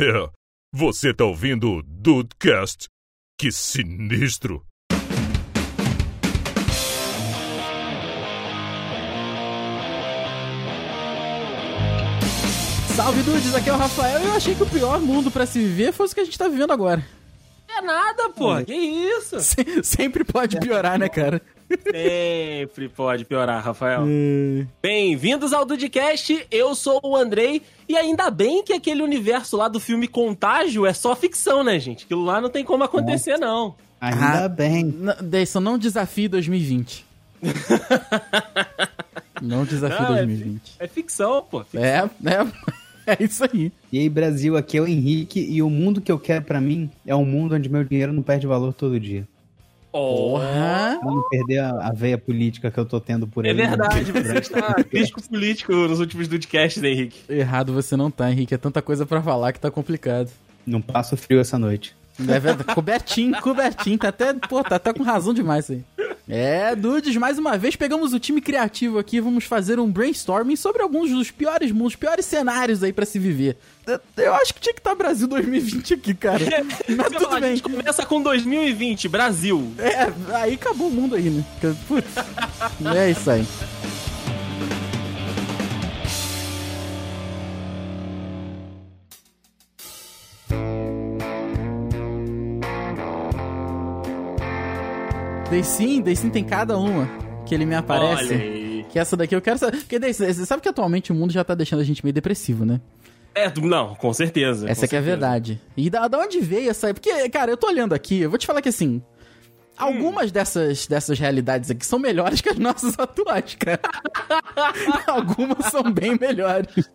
É, você tá ouvindo o Dudecast? Que sinistro! Salve dudes, aqui é o Rafael. Eu achei que o pior mundo pra se viver fosse o que a gente tá vivendo agora. É nada, pô. Que isso? Se- sempre pode piorar, né, cara? Sempre pode piorar, Rafael. Bem-vindos ao Dudcast, eu sou o Andrei, e ainda bem que aquele universo lá do filme Contágio é só ficção, né, gente? Aquilo lá não tem como acontecer, não. Ainda Ah. bem. Deison, não desafie 2020. não desafie Não, é 2020. É ficção, pô. É, é, é isso aí. E aí, Brasil, aqui é o Henrique e o mundo que eu quero pra mim é um mundo onde meu dinheiro não perde valor todo dia. Porra! Pra não perder a, a veia política que eu tô tendo por aí. É verdade, você está crítico político nos últimos Dudcasts, né, Henrique? Errado você não tá, Henrique. É tanta coisa pra falar que tá complicado. Não passo frio essa noite. É verdade. Cobertinho, cobertinho. Tá até, pô, tá até com razão demais isso aí. É, dudes, mais uma vez pegamos o time criativo aqui. Vamos fazer um brainstorming sobre alguns dos piores mundos, piores cenários aí pra se viver. Eu- acho que tinha que estar Brasil 2020 aqui, cara. Mas a tudo bem. gente começa com 2020, Brasil. É, aí acabou o mundo aí, né? Putz. É isso aí. Daí sim, daí sim tem cada uma que ele me aparece. Olha aí. Que essa daqui eu quero saber. Porque daí, você sabe que atualmente o mundo já tá deixando a gente meio depressivo, né? É, não, com certeza. Essa com que é a certeza. verdade. E da, da onde veio essa. Porque, cara, eu tô olhando aqui, eu vou te falar que assim. Algumas dessas, dessas realidades aqui são melhores que as nossas atuais, cara. Algumas são bem melhores.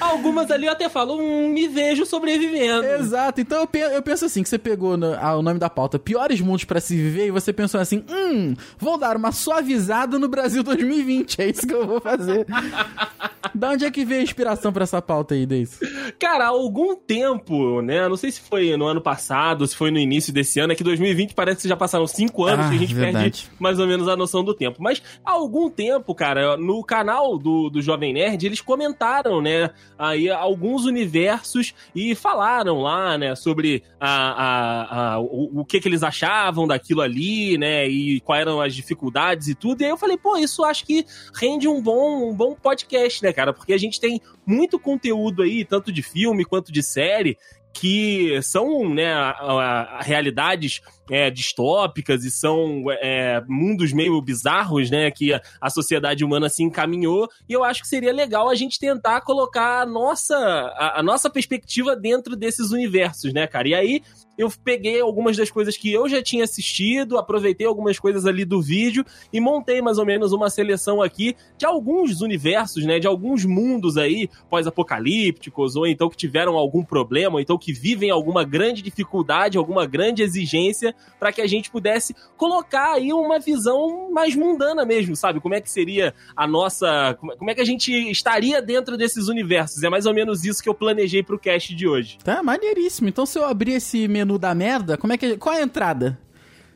Algumas ali eu até falo, hum, me vejo sobrevivendo. Exato. Então eu, pe- eu penso assim: que você pegou no- ah, o nome da pauta Piores Mundos pra se viver e você pensou assim: hum, vou dar uma suavizada no Brasil 2020. É isso que eu vou fazer. da onde é que veio a inspiração pra essa pauta aí, Deis? Cara, há algum tempo, né? Não sei se foi no ano passado, se foi no início desse ano, é que 2020 parece que já passaram cinco anos Ah, que a gente verdade. perde mais ou menos a noção do tempo. Mas há algum tempo, cara, no canal do, do Jovem Nerd, eles comentaram, né? Aí alguns universos e falaram lá, né, sobre a, a, a- o, o que, que eles achavam daquilo ali, né? E quais eram as dificuldades e tudo. E aí eu falei, pô, isso acho que rende um bom, um bom podcast, né, cara? Porque a gente tem muito conteúdo aí, tanto de filme quanto de série, que são né, a- a- a realidades é, distópicas e são é, mundos meio bizarros, né? Que a, a sociedade humana se encaminhou. E eu acho que seria legal a gente tentar colocar a nossa, a, a nossa perspectiva dentro desses universos, né, cara? E aí eu peguei algumas das coisas que eu já tinha assistido, aproveitei algumas coisas ali do vídeo e montei mais ou menos uma seleção aqui de alguns universos, né? De alguns mundos aí pós-apocalípticos, ou então que tiveram algum problema, ou então que vivem alguma grande dificuldade, alguma grande exigência, para que a gente pudesse colocar aí uma visão mais mundana mesmo, sabe? Como é que seria a nossa. Como é- como é que a gente estaria dentro desses universos? É mais ou menos isso que eu planejei pro cast de hoje. Tá maneiríssimo. Então, se eu abrir esse menu da merda, como é que. Qual é a entrada?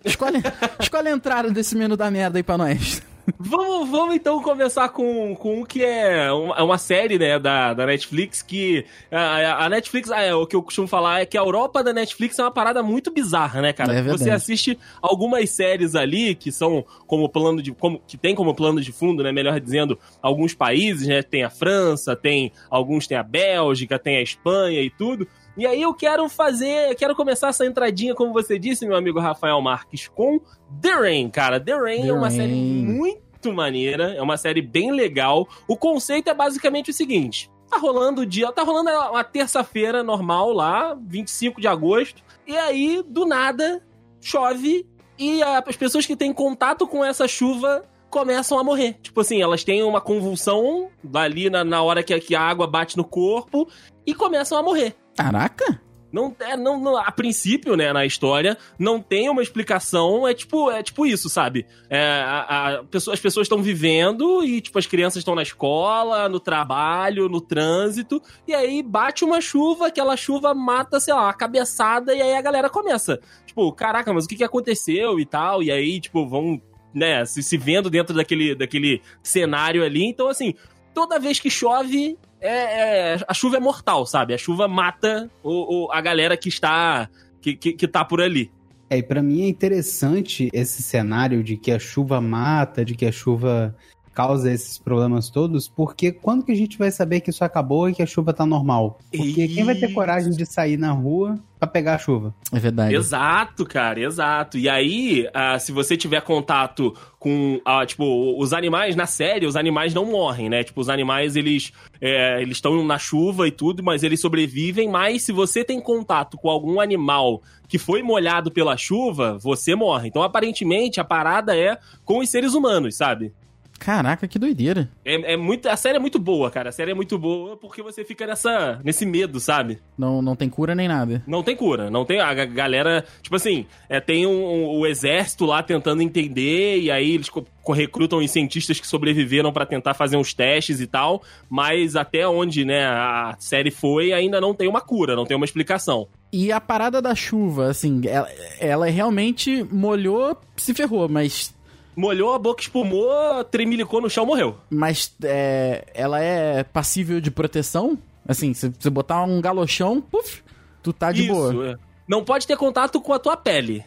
Escolhe, escolhe a entrada desse menu da merda aí pra nós. Vamos, vamos então começar com, com o que é uma, é série né, da, da Netflix que a, a Netflix, é, o que eu costumo falar é que a Europa da Netflix é uma parada muito bizarra, né, cara? É. Você assiste algumas séries ali que são como plano de como que tem como plano de fundo, né, melhor dizendo, alguns países, né, tem a França, tem alguns tem a Bélgica, tem a Espanha e tudo. E aí eu quero fazer, quero começar essa entradinha, como você disse, meu amigo Rafael Marques, com The Rain, cara. The Rain The é uma Rain. série muito maneira, é uma série bem legal. O conceito é basicamente o seguinte: tá rolando o dia, tá rolando uma terça-feira normal lá, 25 de agosto, e aí do nada chove e as pessoas que têm contato com essa chuva começam a morrer. Tipo assim, elas têm uma convulsão ali na, na hora que, que a água bate no corpo e começam a morrer. Caraca! Não, é, não, não- a princípio, né, na história, não tem uma explicação, é tipo, é tipo isso, sabe? É, a, a as pessoas estão vivendo e, tipo, as crianças estão na escola, no trabalho, no trânsito, e aí bate uma chuva, aquela chuva mata, sei lá, uma cabeçada, e aí a galera começa, tipo, caraca, mas o que, que aconteceu e tal, e aí, tipo, vão, né, se, se vendo dentro daquele, daquele cenário ali, então, assim, toda vez que chove, é, é- a chuva é mortal, sabe? A chuva mata o, o- a galera que está que, que, que tá por ali. É, e pra mim é interessante esse cenário de que a chuva mata, de que a chuva causa esses problemas todos, porque quando que a gente vai saber que isso acabou e que a chuva tá normal? Porque quem vai ter Isso. coragem de sair na rua pra pegar a chuva? É verdade. Exato, cara, exato. E aí, ah, se você tiver contato com, ah, tipo, os animais na série, os animais não morrem, né? Tipo, os animais, eles é, eles estão na chuva e tudo, mas eles sobrevivem. Mas se você tem contato com algum animal que foi molhado pela chuva, você morre. Então, aparentemente, a parada é com os seres humanos, sabe? Caraca, que doideira. É, é muito, a série é muito boa, cara. A série é muito boa porque você fica nessa, nesse medo, sabe? Não, não tem cura nem nada. Não tem cura, não tem. A ga- galera, tipo assim, é, tem um, um- o exército lá tentando entender, e aí eles recrutam os cientistas que sobreviveram pra tentar fazer uns testes e tal, mas até onde, né, a série foi, ainda não tem uma cura, não tem uma explicação. E a parada da chuva, assim, ela, ela realmente molhou, se ferrou, mas. Molhou a boca, espumou, tremilicou no chão, morreu. Mas é, ela é passível de proteção? Assim, se você botar um galochão, puf, tu tá de boa. é. Não pode ter contato com a tua pele.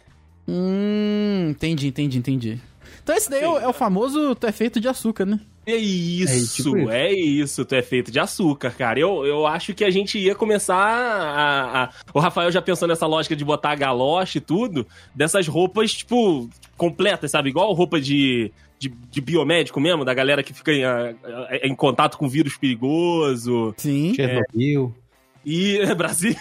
Hum, entendi, entendi, entendi. Então esse daí é o, Sim. é o famoso tu é feito de açúcar, né? É isso, tipo isso. é isso, tu é feito de açúcar, cara. Eu, eu acho que a gente ia começar a, a- O Rafael já pensou nessa lógica de botar galoche e tudo, dessas roupas, tipo, completas, sabe? Igual roupa de, de, de biomédico mesmo, da galera que fica em, em contato com vírus perigoso. Sim. Chernobyl. E. Brasil.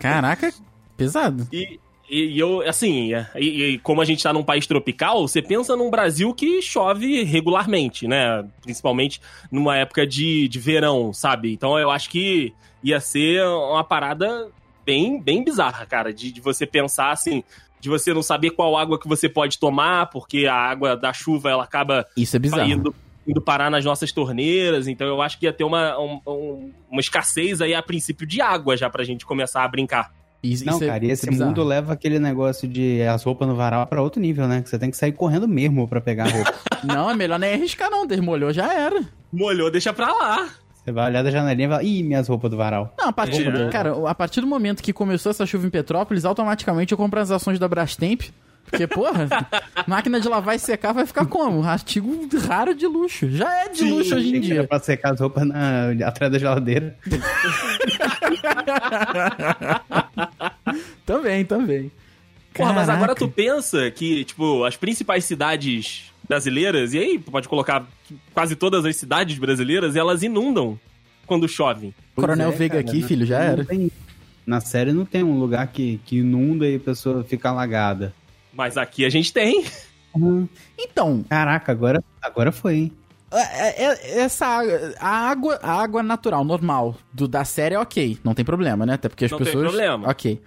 Caraca, pesado. E, e, e eu, assim, e, e como a gente tá num país tropical, você pensa num Brasil que chove regularmente, né? Principalmente numa época de, de verão, sabe? Então eu acho que ia ser uma parada bem, bem bizarra, cara, de, de você pensar assim. De você não saber qual água que você pode tomar, porque a água da chuva ela acaba Isso é bizarro. indo, indo parar nas nossas torneiras. Então eu acho que ia ter uma, um- um- uma escassez aí a princípio de água já pra gente começar a brincar. Isso, Não, isso é- cara, e isso esse é bizarro. mundo leva aquele negócio de as roupas no varal pra outro nível, né? Que você tem que sair correndo mesmo pra pegar a roupa. Não, é melhor nem arriscar, não. Desmolhou, já era. Molhou, deixa pra lá. você vai olhar da janelinha e fala, ih, minhas roupas do varal. Não, a partir, É. cara, a partir do momento que começou essa chuva em Petrópolis, automaticamente eu compro as ações da Brastemp. Porque, porra, máquina de lavar e secar vai ficar como? Artigo raro de luxo. Já é de Sim, luxo hoje em dia. pra secar as roupas na- atrás da geladeira. Também, também. Porra, mas agora tu pensa que, tipo, as principais cidades brasileiras, e aí pode colocar quase todas as cidades brasileiras, elas inundam quando chove. Coronel é, Veiga cara, aqui, filho, já não era. tem- na série não tem um lugar que, que inunda e a pessoa fica alagada. Mas aqui a gente tem. Então, Caraca, agora, agora foi, hein? é- é- essa água, a água, a água natural, normal, do, da série é ok. Não tem problema, né? Até porque as Não tem pessoas. problema. Ok.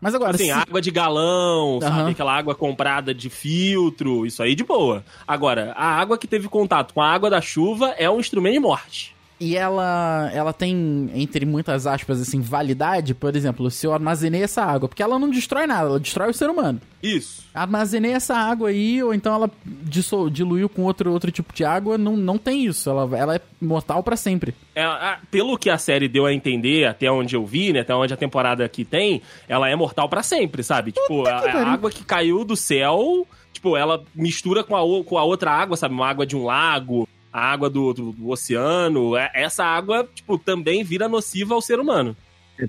Mas agora, Assim, se- água de galão, sabe? Aham. Aquela água comprada de filtro, isso aí de boa. Agora, a água que teve contato com a água da chuva é um instrumento de morte. E ela, ela tem, entre muitas aspas, assim, validade, por exemplo, se eu armazenei essa água, porque ela não destrói nada, ela destrói o ser humano. Isso. Armazenei essa água aí, ou então ela dissol- diluiu com outro, outro tipo de água, não, não tem isso. Ela, ela é mortal pra sempre. É, a- pelo que a série deu a entender, até onde eu vi, né? Até onde a temporada aqui tem, ela é mortal pra sempre, sabe? Tipo, a, que a pariu. água que caiu do céu, tipo, ela mistura com a, com a outra água, sabe? Uma água de um lago, a água do, do- do oceano. É- essa água, tipo, também vira nociva ao ser humano.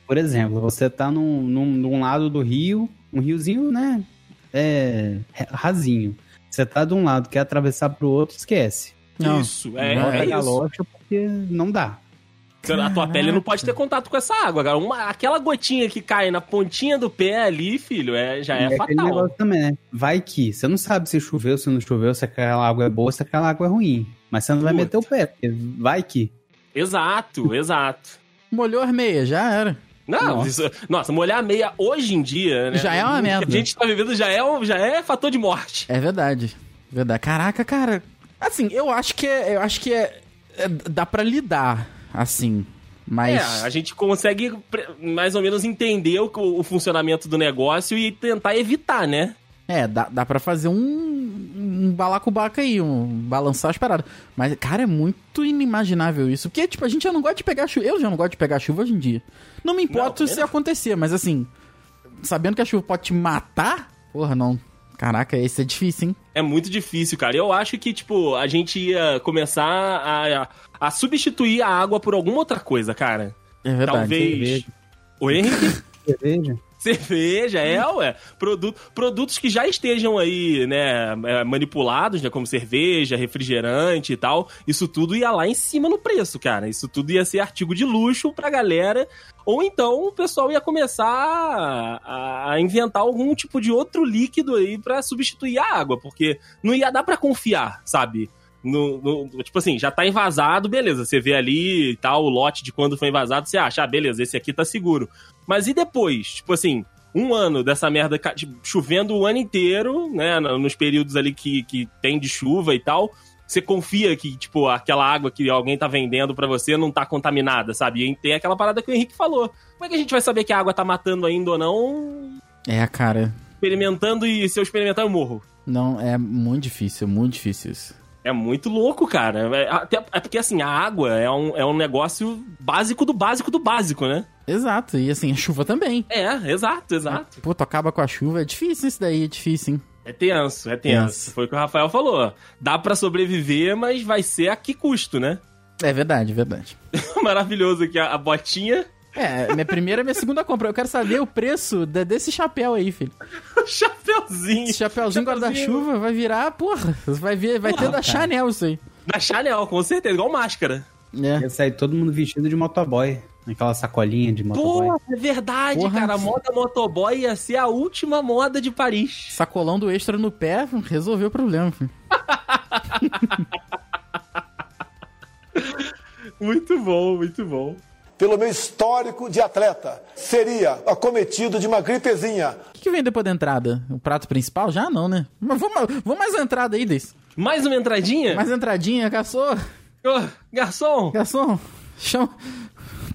Por exemplo, você tá num, num, num lado do rio, um riozinho, né? É. rasinho. Você tá de um lado, quer atravessar pro outro, esquece. Não. Isso, é, Não, é a isso. porque não dá. A tua pele não pode ter contato com essa água, cara. Uma, aquela gotinha que cai na pontinha do pé ali, filho, é, já é, E aquele fatal. negócio também, né? Vai que você não sabe se choveu, se não choveu, se aquela água é boa, se aquela água é ruim. Mas você não vai Puta. meter o pé, porque vai que. Exato, exato. Molhou as meias, já era. Não, Nossa. isso- nossa, molhar a meia hoje em dia, né? Já é uma o que merda. A gente tá vivendo já é, um- já é fator de morte. É verdade. Verdade. Caraca, cara. Assim, eu acho que é. Eu acho que é. é- dá pra lidar, assim. Mas. É, a gente consegue mais ou menos entender o, o funcionamento do negócio e tentar evitar, né? É, dá, dá pra fazer um, um balacobaca aí, um balançar as paradas. Mas, cara, é muito inimaginável isso. Porque, tipo, a gente já não gosta de pegar chuva. Eu já não gosto de pegar chuva hoje em dia. Não me importa Não, se acontecer, mas assim, sabendo que a chuva pode te matar, porra, não. Caraca, esse é difícil, hein? É muito difícil, cara. Eu acho que, tipo, a gente ia começar a, a substituir a água por alguma outra coisa, cara. É verdade. Talvez. cerveja. O Henrique? Cerveja? Cerveja, é, ué. Produto, produtos que já estejam aí, né, é, manipulados, né, como cerveja, refrigerante e tal. Isso tudo ia lá em cima no preço, cara. Isso tudo ia ser artigo de luxo pra galera. Ou então o pessoal ia começar a, a inventar algum tipo de outro líquido aí pra substituir a água, porque não ia dar pra confiar, sabe? No, no- tipo assim, já tá envasado, beleza. Você vê ali e tal, o lote de quando foi invasado, você acha, ah, beleza, esse aqui tá seguro. Mas e depois? Tipo assim, um ano dessa merda tipo, chovendo o ano inteiro, né? no- Nos períodos ali que, que tem de chuva e tal. Você confia que, tipo, aquela água que alguém tá vendendo pra você não tá contaminada, sabe? E tem aquela parada que o Henrique falou. Como é que a gente vai saber que a água tá matando ainda ou não? É, cara. Experimentando e se eu experimentar eu morro. Não, é muito difícil, muito difícil isso. É muito louco, cara. É, até, é porque, assim, a água é um, é um negócio básico do básico do básico, né? Exato, e assim, a chuva também. É, exato, exato. Pô, tu acaba com a chuva, é difícil isso daí, é difícil, hein? É tenso, é tenso. Tenso. Foi o que o Rafael falou. Dá pra sobreviver, mas vai ser a que custo, né? É verdade, verdade. Maravilhoso aqui a, a botinha, É, minha primeira e minha segunda compra. Eu quero saber o preço de- desse chapéu aí, filho. chapeuzinho. Esse chapéuzinho guarda-chuva vai virar, porra, vai, ver, vai ter Porra, da cara. Chanel isso aí. Da Chanel, com certeza, igual máscara. É. Ia sair todo mundo vestido de motoboy. Aquela sacolinha de motoboy. Pô, é verdade, Porra. cara. A moda motoboy ia ser a última moda de Paris. Sacolão do extra no pé, resolveu o problema, filho. Muito bom, muito bom. Pelo meu histórico de atleta, seria acometido de uma gripezinha. O que, que vem depois da entrada? O prato principal? Já não, né? Mas vamos, vamos mais uma entrada aí, Deis. Mais uma entradinha? Mais entradinha, garçom. Ô, garçom, Garçom, chama...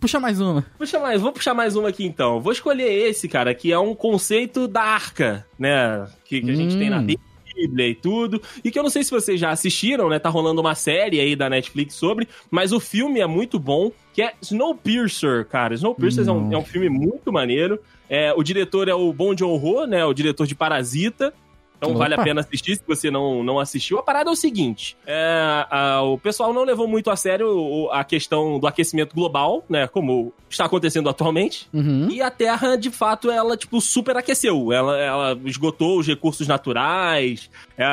puxa mais uma. puxa mais, vou puxar mais uma aqui então. Vou escolher esse, cara, que é um conceito da arca, né? Que, que a gente Hum. tem na Bíblia e tudo. E que eu não sei se vocês já assistiram, né? Tá rolando uma série aí da Netflix sobre, mas o filme é muito bom, que é Snowpiercer, cara. Snowpiercer é, um, é um filme muito maneiro. É, o diretor é o Bong Joon-ho, né? O diretor de Parasita. Então Opa. vale a pena assistir se você não, não assistiu. A parada é o seguinte: é, a- o pessoal não levou muito a sério a questão do aquecimento global, né? Como está acontecendo atualmente. Uhum. E a Terra, de fato, ela, tipo, superaqueceu. Ela, ela esgotou os recursos naturais. É,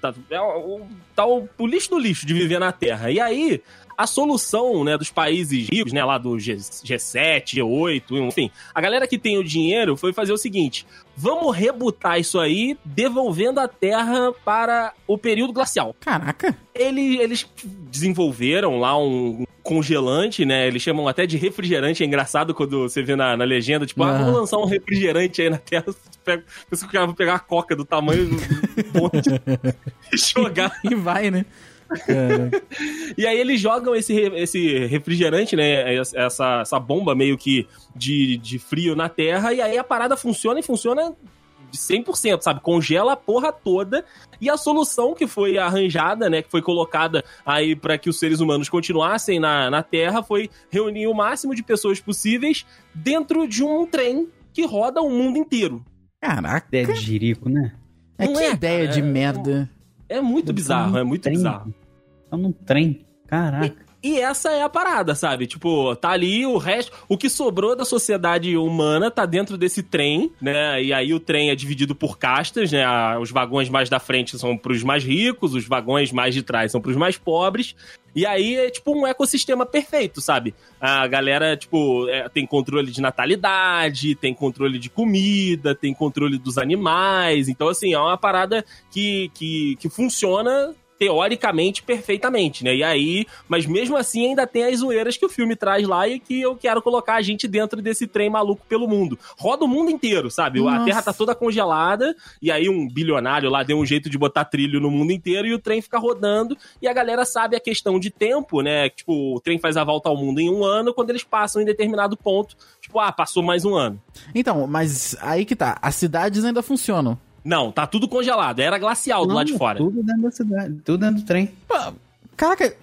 tá, é o, tá o, o lixo do lixo de viver na Terra. E aí, a solução, né, dos países ricos, né, lá do G, G7, G8, enfim, a galera que tem o dinheiro foi fazer o seguinte: vamos rebutar isso aí, devolvendo a Terra para o período glacial. Caraca. Ele- eles desenvolveram lá um congelante, né? Eles chamam até de refrigerante. É engraçado quando você vê na, na legenda, tipo, ah, vamos lançar um refrigerante aí na Terra. Pega- Pensa que o cara vai pegar a coca do tamanho do bonde e jogar. E vai, né? E aí eles jogam esse, esse refrigerante, né? Essa, essa bomba meio que de, de frio na Terra. E aí a parada funciona e funciona de 100%, sabe? Congela a porra toda. E a solução que foi arranjada, né? Que foi colocada aí para que os seres humanos continuassem na, na Terra foi reunir o máximo de pessoas possíveis dentro de um trem que roda o mundo inteiro. Caraca. Ideia de jirico, né? É Não que é, ideia cara, de é- merda. É muito bizarro, é muito Trem. bizarro. Tá num trem. Caraca. E essa é a parada, sabe? Tipo, tá ali o resto. O que sobrou da sociedade humana tá dentro desse trem, né? E aí o trem é dividido por castas, né? Os vagões mais da frente são pros mais ricos, os vagões mais de trás são pros mais pobres. E aí é tipo um ecossistema perfeito, sabe? A galera, tipo, é, tem controle de natalidade, tem controle de comida, tem controle dos animais. Então, assim, é uma parada que, que, que funciona teoricamente perfeitamente, né? E aí, mas mesmo assim ainda tem as zoeiras que o filme traz lá e que eu quero colocar a gente dentro desse trem maluco pelo mundo. Roda o mundo inteiro, sabe? A Nossa. Terra tá toda congelada e aí um bilionário lá deu um jeito de botar trilho no mundo inteiro e o trem fica rodando e a galera sabe a questão de tempo, né? Tipo, o trem faz a volta ao mundo em um ano, quando eles passam em determinado ponto, tipo, ah, passou mais um ano. Então, mas aí que tá. As cidades ainda funcionam. Não, tá tudo congelado. Era glacial do Não, lado de fora. Tudo dentro da cidade, tudo dentro do trem. Pô, Caraca,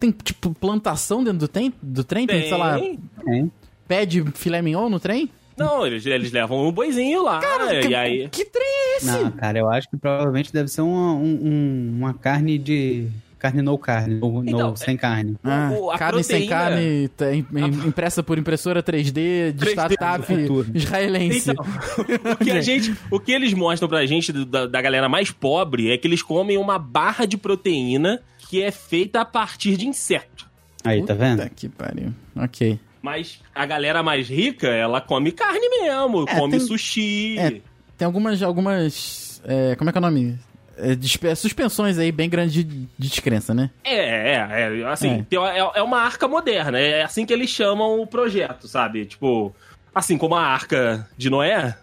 tem tipo plantação dentro do trem? Do trem? Tem, sei lá, Tem. Tem. pé de filé mignon no trem? Não, eles, eles levam um boizinho lá. que, e aí. que trem é esse? Não, cara, eu acho que provavelmente deve ser uma, um- um- uma carne de. Carne no carne, ou no, Então, sem carne. Ah, o- a carne sem proteína- carne, tá im- im- impressa por impressora 3D de 3D startup futuro. israelense. Então, o que, a gente, o que eles mostram pra gente da, da galera mais pobre é que eles comem uma barra de proteína que é feita a partir de inseto. Aí, tá vendo? Puta que pariu. Ok. Mas a galera mais rica, ela come carne mesmo, É, come tem- sushi. É. Tem algumas. algumas é, como é que é o nome? É, suspensões aí bem grandes de, de descrença, né? É, é, é, assim, É. é, é uma arca moderna, é assim que eles chamam o projeto, sabe? Tipo, assim como a arca de Noé,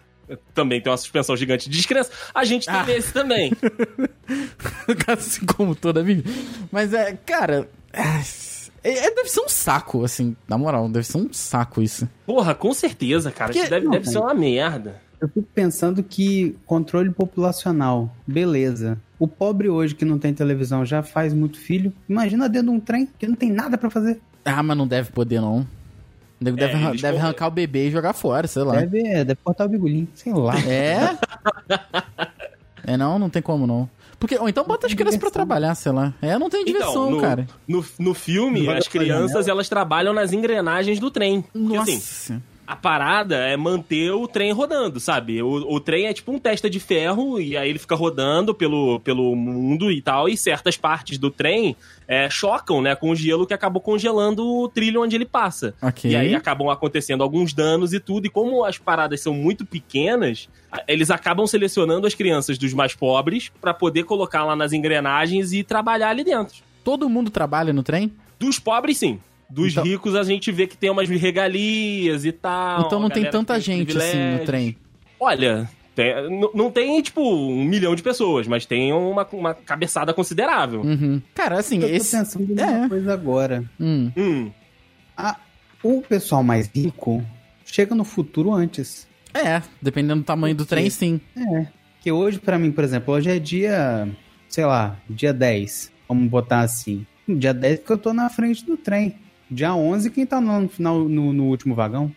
também tem uma suspensão gigante de descrença, a gente tem Ah. esse também. assim como toda a vida. Mas é, cara. É, é- deve ser um saco, assim, na moral, deve ser um saco isso. Porra, com certeza, cara, Porque- isso deve, não, deve ser uma merda. Eu fico pensando que controle populacional, beleza. O pobre hoje que não tem televisão já faz muito filho. Imagina dentro de um trem que não tem nada pra fazer. Ah, mas não deve poder, não. Deve, deve, eles deve vão- arrancar o bebê e jogar fora, sei lá. Deve, é, deve cortar o bigolinho, sei lá. É? É não? Não tem como não. Porque, ou então bota as crianças pra diversão. trabalhar, sei lá. É, não tem diversão, no, cara. No, no filme, as crianças, elas trabalham nas engrenagens do trem. Porque, assim, Nossa. A parada é manter o trem rodando, sabe? O, o trem é tipo um testa de ferro e aí ele fica rodando pelo, pelo mundo e tal, e certas partes do trem é, chocam, né, com o gelo que acabou congelando o trilho onde ele passa. Ok. E aí acabam acontecendo alguns danos e tudo, e como as paradas são muito pequenas, eles acabam selecionando as crianças dos mais pobres pra poder colocar lá nas engrenagens e trabalhar ali dentro. Todo mundo trabalha no trem? Dos pobres, sim. Dos Então- ricos, a gente vê que tem umas regalias e tal. então não tem tanta tem gente assim no trem. Olha, tem- não tem, tipo, um milhão de pessoas, mas tem uma, uma cabeçada considerável. Uhum. Cara, assim, Eu tô esse. pensando em É. uma coisa agora. Hum. Hum. A- o pessoal mais rico chega no futuro antes. É, dependendo do tamanho do trem, sim. É. Que hoje, pra mim, por exemplo, hoje é dia, sei lá, dia 10. Vamos botar assim. Dia 10 que eu tô na frente do trem. Dia 11 quem tá no, final, no, no último vagão.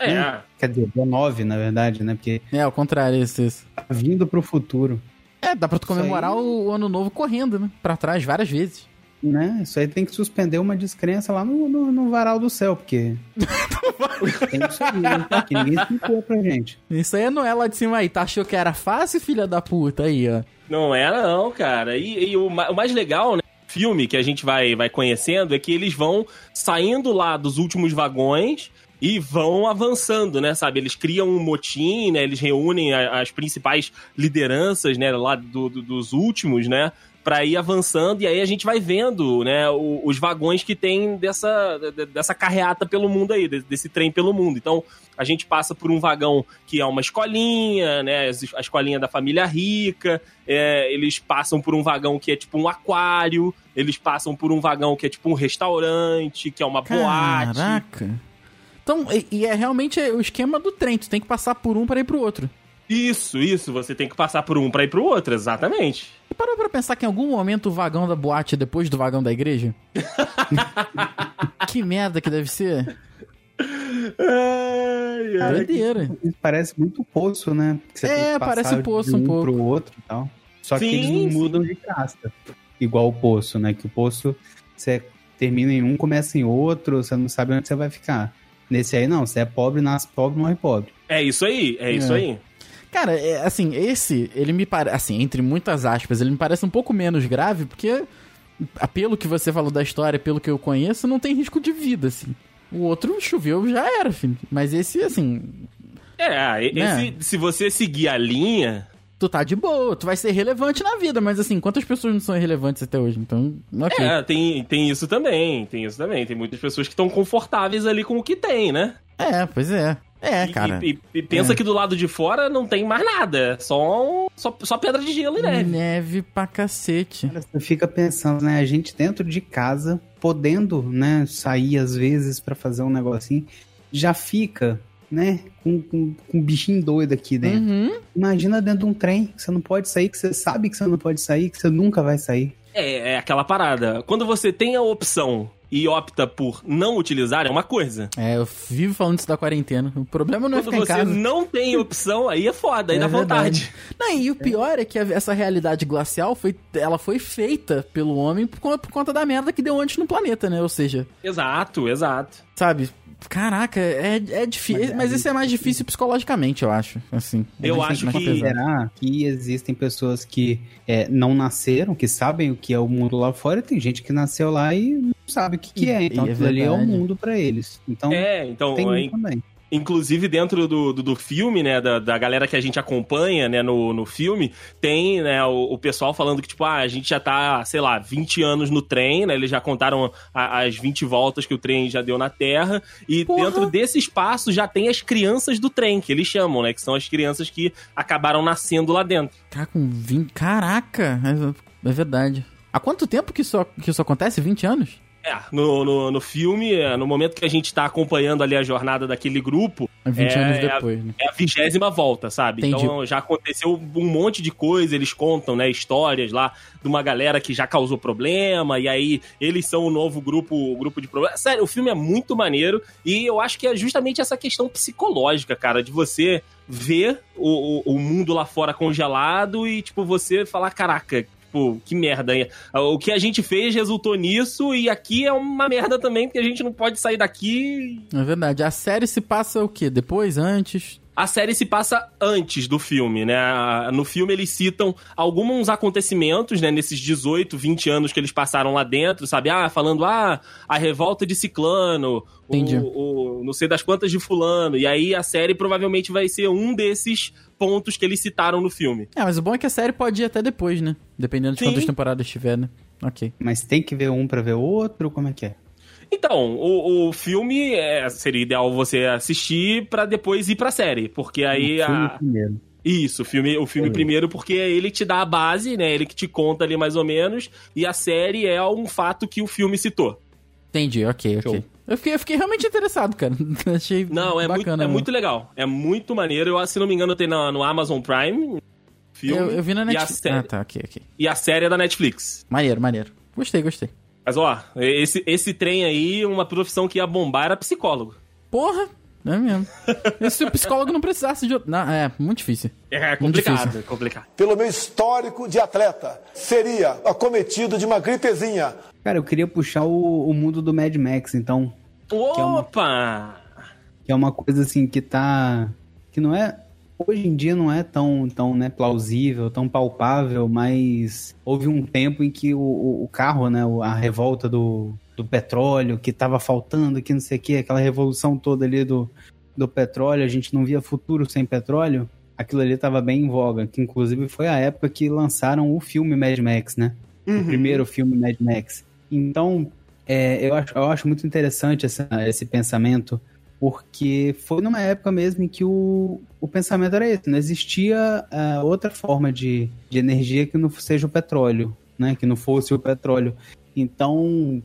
É. Hum. Quer dizer, dia 9, na verdade, né? Porque É, ao contrário, isso, isso. tá vindo pro futuro. É, dá pra tu comemorar aí- o ano novo correndo, né? Pra trás várias vezes. Né? Isso aí tem que suspender uma descrença lá no, no, no varal do céu, porque. tem isso aí, né? que ninguém explicou pra gente. Isso aí não é lá de cima aí. Tá achou que era fácil, filha da puta? Aí, ó. Não era, não, cara. E, e o, ma- o mais legal, né? Filme que a gente vai, vai conhecendo é que eles vão saindo lá dos últimos vagões e vão avançando, né? Sabe? Eles criam um motim, né? Eles reúnem a- as principais lideranças, né? Lá do- do- dos últimos, né? Pra ir avançando, e aí a gente vai vendo, né, os vagões que tem dessa, de- dessa carreata pelo mundo aí, de- desse trem pelo mundo. Então, a gente passa por um vagão que é uma escolinha, né, a escolinha da família rica, é, eles passam por um vagão que é tipo um aquário, eles passam por um vagão que é tipo um restaurante, que é uma boate. Caraca. Então, e, e é realmente o esquema do trem. Tu tem que passar por um para ir pro outro. Isso, isso, você tem que passar por um pra ir pro outro, exatamente. E parou pra pensar que em algum momento o vagão da boate é depois do vagão da igreja? que merda que deve ser. Ai, ai. Doideira. Isso parece muito poço, né? Que você É, que parece poço de um um pouco. pro outro e tal. Só que Sim, eles não sim. mudam de casta. Igual o poço, né? Que o poço, você termina em um, começa em outro, você não sabe onde você vai ficar. Nesse aí, não. Você é pobre, nasce pobre, morre pobre. É isso aí, é isso É. aí. Cara, é, assim, esse, ele me parece, assim, entre muitas aspas, ele me parece um pouco menos grave, porque, pelo que você falou da história, pelo que eu conheço, não tem risco de vida, assim. O outro choveu já era, filho. Mas esse, assim, É, esse, Né? se você seguir a linha, tu tá de boa, tu vai ser relevante na vida, mas assim, quantas pessoas não são irrelevantes até hoje? Então, ok. é, tem, tem isso também, tem isso também. Tem muitas pessoas que estão confortáveis ali com o que tem, né? É, pois é. É, E- cara. E, e pensa É. que do lado de fora não tem mais nada, é só, um- só, só pedra de gelo e neve. Neve pra cacete. Cara, Você fica pensando, né? A gente dentro de casa, podendo, né, sair às vezes pra fazer um negocinho, já fica né? Com, com, com um bichinho doido aqui dentro. Uhum. Imagina dentro de um trem que você não pode sair, que você sabe que você não pode sair, que você nunca vai sair. É, é aquela parada. Quando você tem a opção e opta por não utilizar, é uma coisa. É, eu vivo falando isso da quarentena. O problema não é Quando ficar em você casa. não tem opção, aí é foda, aí É dá verdade. vontade. Não, e o pior é que essa realidade glacial foi, ela foi feita pelo homem por, conta- por conta da merda que deu antes no planeta, né? Ou seja, Exato, exato. sabe? Caraca, é, é difícil. Mas, isso é mais difícil psicologicamente, eu acho. Assim, É Eu acho que-. Será que existem pessoas que é, não nasceram, que sabem o que é o mundo lá fora, e tem gente que nasceu lá e não sabe o que, que é. Então E é aquilo ali é o mundo pra eles. Então É, então, tem é, também. Inclusive, dentro do, do, do filme, né, da, da galera que a gente acompanha, né, no, no filme, tem, né, o, o pessoal falando que, tipo, ah, a gente já tá, sei lá, 20 anos no trem, né, eles já contaram a- as 20 voltas que o trem já deu na Terra, e Porra! dentro desse espaço já tem as crianças do trem, que eles chamam, né, que são as crianças que acabaram nascendo lá dentro. Tá com 20. Caraca, é, é verdade. Há quanto tempo que isso, que isso acontece? 20 anos? É, no, no, no filme, é, no momento que a gente tá acompanhando ali a jornada daquele grupo, 20 É, anos é a- depois, né? é a vigésima volta, sabe? Entendi. Então já aconteceu um monte de coisa, eles contam, né, histórias lá de uma galera que já causou problema, e aí eles são o novo grupo, o grupo de problema. Sério, o filme é muito maneiro, e eu acho que é justamente essa questão psicológica, cara, de você ver o, o, o mundo lá fora congelado e, tipo, você falar, caraca. Tipo, que merda. O que a gente fez resultou nisso, e aqui é uma merda também, porque a gente não pode sair daqui É verdade. A série se passa o quê? Depois? Antes? A série se passa antes do filme, né? No filme eles citam alguns acontecimentos, né? Nesses 18, 20 anos que eles passaram lá dentro, sabe? Ah, falando, ah, a revolta de Ciclano, Entendi. o, o não sei das quantas de Fulano. E aí a série provavelmente vai ser um desses pontos que eles citaram no filme. É, mas o bom é que a série pode ir até depois, né? Dependendo de Sim. quantas temporadas tiver, né? Ok. Mas tem que ver um pra ver o outro, como é que é? Então, o, o filme é, seria ideal você assistir pra depois ir pra série, porque aí O filme a. primeiro. Isso, o filme, o filme primeiro, porque ele te dá a base, né? Ele que te conta ali mais ou menos, e a série é um fato que o filme citou. Entendi, ok, ok. Show. Eu fiquei, eu fiquei realmente interessado, cara. Achei Não, é, muito, bacana. é mesmo. muito legal. É muito maneiro. Eu, se não me engano, tem na- no Amazon Prime. Filme, Eu, eu vi na e a, Netflix. série, Ah, tá, ok, ok. e a série é da Netflix. Maneiro, maneiro. Gostei, gostei. Mas, ó, esse, esse trem aí, uma profissão que ia bombar era psicólogo. Porra, é mesmo. E se o psicólogo não precisasse de outro. Não, é, muito difícil. É Muito complicado, difícil. é complicado. Pelo meu histórico de atleta, seria acometido de uma gripezinha. Cara, eu queria puxar o, o mundo do Mad Max, então. é uma- Opa! Que é uma coisa assim que tá. Que não é. Hoje em dia não é tão, tão né, plausível, tão palpável, mas houve um tempo em que o, o, carro, né, a revolta do, do petróleo, que tava faltando, que não sei o que, aquela revolução toda ali do, do petróleo, a gente não via futuro sem petróleo, aquilo ali tava bem em voga, que inclusive foi a época que lançaram o filme Mad Max, né? Uhum. o primeiro filme Mad Max. Então, é, eu, acho, eu acho muito interessante essa- esse pensamento, porque foi numa época mesmo em que o, o pensamento era esse, não existia ah, outra forma de, de energia que não seja o petróleo, né? Que não fosse o petróleo. Então,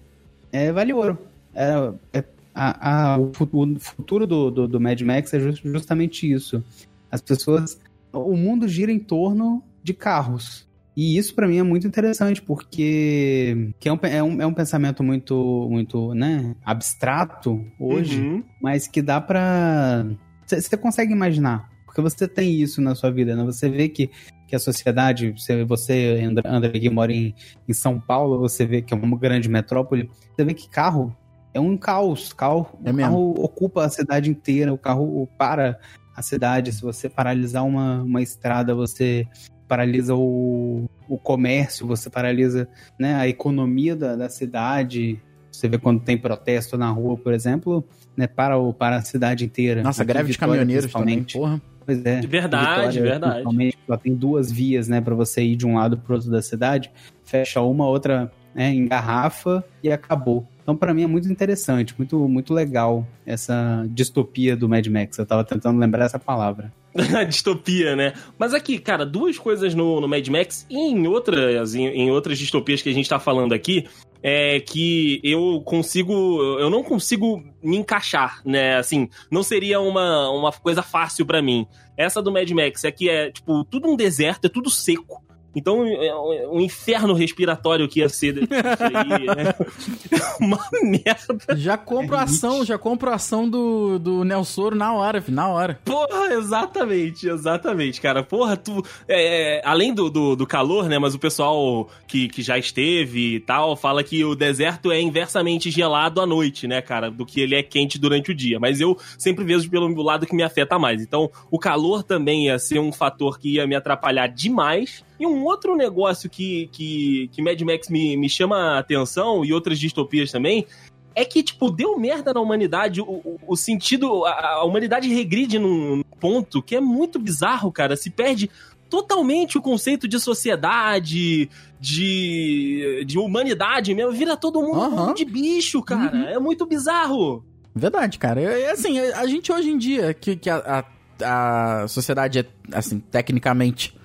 é, vale ouro. É, é- a- a- o fu- o futuro do, do, do Mad Max é jus- justamente isso. As pessoas. O mundo gira em torno de carros. E isso pra mim é muito interessante, porque que é, um, é, um, é um pensamento muito, muito né, abstrato hoje, Uhum. mas que dá pra. Você consegue imaginar. Porque você tem isso na sua vida, né? Você vê que, que a sociedade, você, você André, que mora em, em São Paulo, você vê que é uma grande metrópole, você vê que carro é um caos. Carro, É o carro ocupa a cidade inteira, o carro para a cidade. Se você paralisar uma, uma estrada, você paralisa o, o comércio, você paralisa né, a economia da, da cidade. Você vê quando tem protesto na rua, por exemplo, né, para, o, para a cidade inteira. Nossa, Aqui greve de Vitória, caminhoneiros também, porra. Pois é. De verdade, Vitória, verdade. Principalmente, só tem duas vias, né, para você ir de um lado pro outro da cidade. Fecha uma, outra né, engarrafa e acabou. Então, para mim, é muito interessante, muito, muito legal essa distopia do Mad Max. Eu tava tentando lembrar essa palavra. distopia, né? Mas aqui, cara, duas coisas no, no Mad Max e em outras, em, em outras distopias que a gente tá falando aqui, é que eu consigo. Eu não consigo me encaixar, né? Assim, não seria uma, uma coisa fácil para mim. Essa do Mad Max que é, tipo, tudo um deserto, é tudo seco. Então, é um inferno respiratório que ia ser aí, né? Uma merda. Já compro a ação, já compro a ação do, do Nelsoro na hora, na hora. Porra, exatamente, exatamente, cara. Porra, tu. É, é, além do, do, do, calor, né? Mas o pessoal que, que já esteve e tal fala que o deserto é inversamente gelado à noite, né, cara? Do que ele é quente durante o dia. Mas eu sempre vejo pelo lado que me afeta mais. Então, o calor também ia ser um fator que ia me atrapalhar demais. E um outro negócio que, que, que Mad Max me, me chama a atenção, e outras distopias também, é que, tipo, deu merda na humanidade. O, o, o sentido. A, a, humanidade regride num ponto que é muito bizarro, cara. Se perde totalmente o conceito de sociedade, de, de humanidade mesmo. Vira todo mundo uhum. de bicho, cara. Uhum. É muito bizarro. Verdade, cara. É, assim, a gente hoje em dia, que, que a, a, a sociedade é, assim, tecnicamente